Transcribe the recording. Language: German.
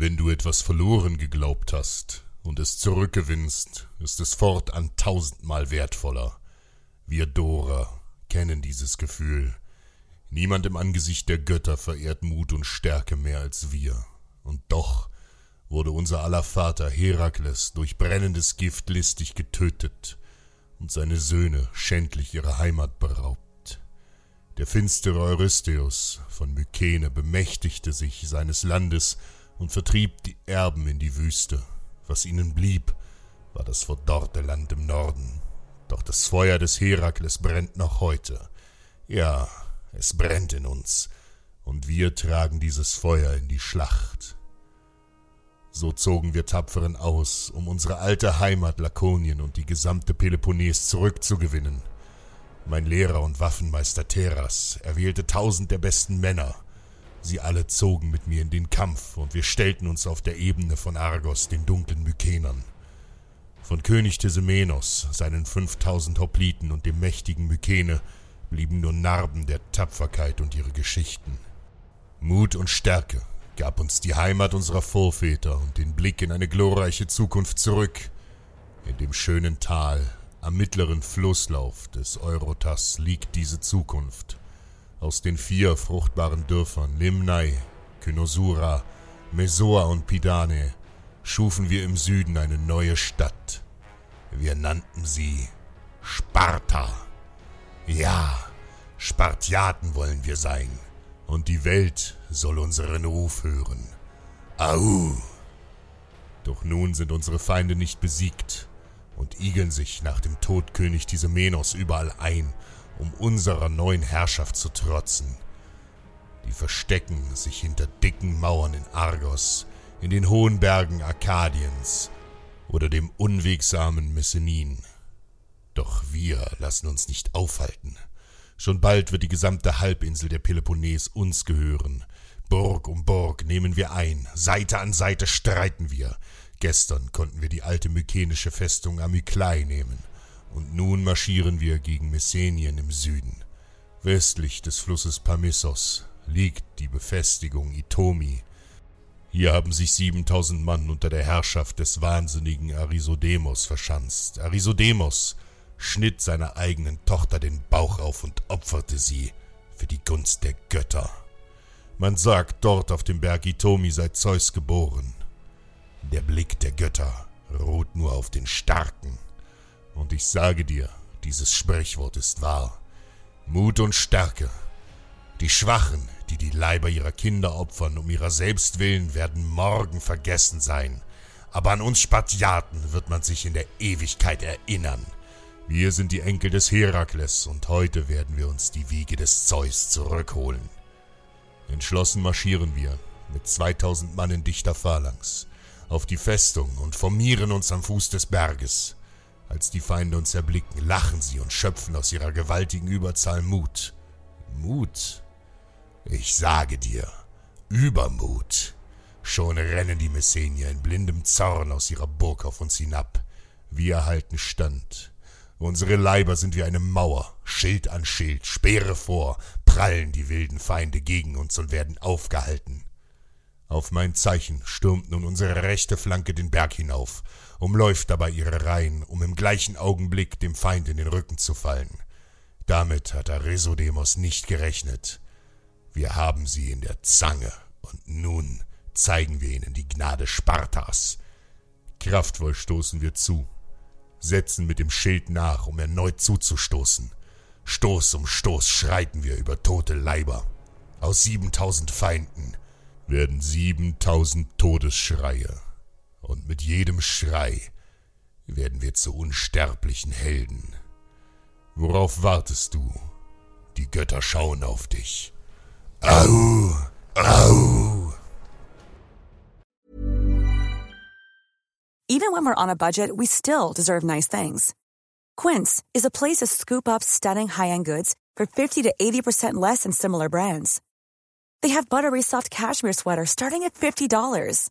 Wenn du etwas verloren geglaubt hast und es zurückgewinnst, ist es fortan tausendmal wertvoller. Wir Dora kennen dieses Gefühl. Niemand im Angesicht der Götter verehrt Mut und Stärke mehr als wir. Und doch wurde unser aller Vater Herakles durch brennendes Gift listig getötet und seine Söhne schändlich ihrer Heimat beraubt. Der finstere Eurystheus von Mykene bemächtigte sich seines Landes und vertrieb die Erben in die Wüste. Was ihnen blieb, war das verdorrte Land im Norden. Doch das Feuer des Herakles brennt noch heute. Ja, es brennt in uns, und wir tragen dieses Feuer in die Schlacht. So zogen wir tapferen aus, um unsere alte Heimat Lakonien und die gesamte Peloponnes zurückzugewinnen. Mein Lehrer und Waffenmeister Teras erwählte tausend der besten Männer, Sie alle zogen mit mir in den Kampf, und wir stellten uns auf der Ebene von Argos den dunklen Mykenern. Von König Tesemenos, seinen fünftausend Hopliten und dem mächtigen Mykene blieben nur Narben der Tapferkeit und ihre Geschichten. Mut und Stärke gab uns die Heimat unserer Vorväter und den Blick in eine glorreiche Zukunft zurück. In dem schönen Tal am mittleren Flusslauf des Eurotas liegt diese Zukunft. Aus den vier fruchtbaren Dörfern Limnai, Kynosura, Mesoa und Pidane schufen wir im Süden eine neue Stadt. Wir nannten sie Sparta. Ja, Spartiaten wollen wir sein, und die Welt soll unseren Ruf hören. Au! Doch nun sind unsere Feinde nicht besiegt und igeln sich nach dem Tod König Tisemenos überall ein um unserer neuen Herrschaft zu trotzen. Die verstecken sich hinter dicken Mauern in Argos, in den hohen Bergen Arkadiens oder dem unwegsamen Messenin. Doch wir lassen uns nicht aufhalten. Schon bald wird die gesamte Halbinsel der Peloponnes uns gehören. Burg um Burg nehmen wir ein, Seite an Seite streiten wir. Gestern konnten wir die alte mykenische Festung Amyklai nehmen. Und nun marschieren wir gegen Messenien im Süden. Westlich des Flusses Pamissos liegt die Befestigung Itomi. Hier haben sich siebentausend Mann unter der Herrschaft des wahnsinnigen Arisodemos verschanzt. Arisodemos schnitt seiner eigenen Tochter den Bauch auf und opferte sie für die Gunst der Götter. Man sagt, dort auf dem Berg Itomi sei Zeus geboren. Der Blick der Götter ruht nur auf den Starken. Und ich sage dir, dieses Sprichwort ist wahr. Mut und Stärke. Die Schwachen, die die Leiber ihrer Kinder opfern, um ihrer selbst willen, werden morgen vergessen sein. Aber an uns Spartiaten wird man sich in der Ewigkeit erinnern. Wir sind die Enkel des Herakles und heute werden wir uns die Wiege des Zeus zurückholen. Entschlossen marschieren wir mit 2000 Mann in dichter Phalanx auf die Festung und formieren uns am Fuß des Berges. Als die Feinde uns erblicken, lachen sie und schöpfen aus ihrer gewaltigen Überzahl Mut. Mut? Ich sage dir, Übermut. Schon rennen die Messenier in blindem Zorn aus ihrer Burg auf uns hinab. Wir halten stand. Unsere Leiber sind wie eine Mauer, Schild an Schild, Speere vor, prallen die wilden Feinde gegen uns und werden aufgehalten. Auf mein Zeichen stürmt nun unsere rechte Flanke den Berg hinauf, umläuft dabei ihre Reihen, um im gleichen Augenblick dem Feind in den Rücken zu fallen. Damit hat Aresodemos nicht gerechnet. Wir haben sie in der Zange, und nun zeigen wir ihnen die Gnade Spartas. Kraftvoll stoßen wir zu, setzen mit dem Schild nach, um erneut zuzustoßen. Stoß um Stoß schreiten wir über tote Leiber. Aus siebentausend Feinden werden siebentausend Todesschreie. Und mit jedem Schrei werden wir zu unsterblichen Helden. Worauf wartest du? Die Götter schauen auf dich. Au! Au! Even when we're on a budget, we still deserve nice things. Quince is a place to scoop up stunning high-end goods for 50 to 80% less than similar brands. They have buttery soft cashmere sweaters starting at $50,